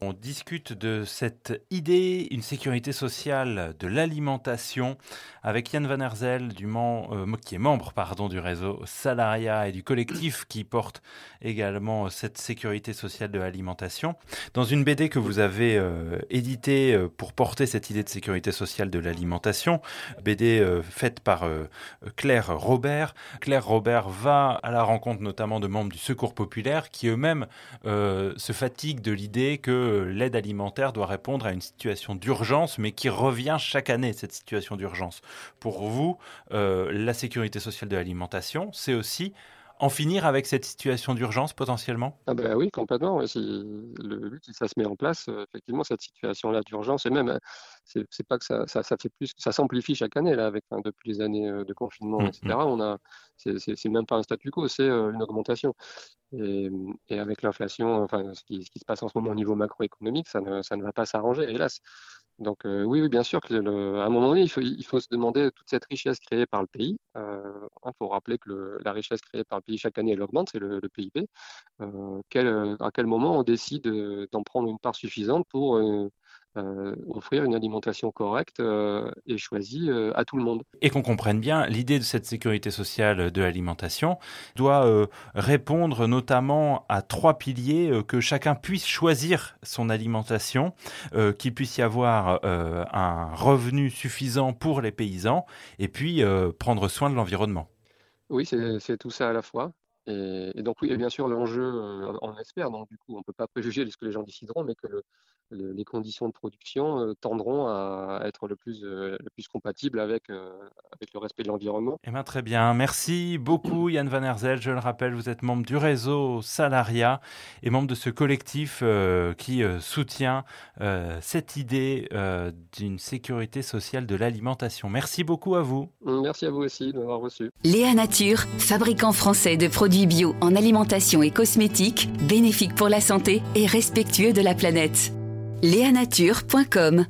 On discute de cette idée, une sécurité sociale de l'alimentation, avec Yann Van Herzel, euh, qui est membre pardon, du réseau Salaria et du collectif qui porte également cette sécurité sociale de l'alimentation. Dans une BD que vous avez euh, éditée euh, pour porter cette idée de sécurité sociale de l'alimentation, BD faite par Claire Robert. Claire Robert va à la rencontre notamment de membres du Secours populaire qui eux-mêmes se fatiguent de l'idée que l'aide alimentaire doit répondre à une situation d'urgence, mais qui revient chaque année, cette situation d'urgence. Pour vous, euh, la sécurité sociale de l'alimentation, c'est aussi en finir avec cette situation d'urgence potentiellement? Ah ben Oui, complètement. Si le but, si ça se met en place, euh, effectivement, cette situation-là d'urgence, et même, euh, c'est pas que ça, ça, fait plus, ça s'amplifie chaque année, là, avec, depuis les années de confinement, etc. Mmh, mmh. On a, c'est même pas un statu quo, c'est une augmentation. Et, avec l'inflation, enfin, ce qui, se passe en ce moment au niveau macroéconomique, ça ne, va pas s'arranger, hélas. Donc euh, oui, oui, bien sûr qu'à un moment donné, il faut, il se demander toute cette richesse créée par le pays. Il euh, hein, faut rappeler que la richesse créée par le pays chaque année, elle augmente, c'est le, PIB. Euh, à quel moment on décide d'en prendre une part suffisante pour euh, offrir une alimentation correcte euh, et choisie euh, à tout le monde. Et qu'on comprenne bien, l'idée de cette sécurité sociale de l'alimentation doit répondre notamment à trois piliers, que chacun puisse choisir son alimentation, qu'il puisse y avoir un revenu suffisant pour les paysans, et puis prendre soin de l'environnement. Oui, c'est tout ça à la fois. Et, donc oui, et bien sûr l'enjeu, on espère, donc du coup on ne peut pas préjuger de ce que les gens décideront, mais que le, les conditions de production euh, tendront à être le plus, euh, le plus compatibles avec, euh, avec le respect de l'environnement. Eh bien, très bien. Merci beaucoup Yann Van Herzel. Je le rappelle, vous êtes membre du réseau Salaria et membre de ce collectif qui soutient cette idée d'une sécurité sociale de l'alimentation. Merci beaucoup à vous. Merci à vous aussi de m'avoir reçu. Léa Nature, fabricant français de produits bio en alimentation et cosmétiques, bénéfique pour la santé et respectueux de la planète. Léanature.com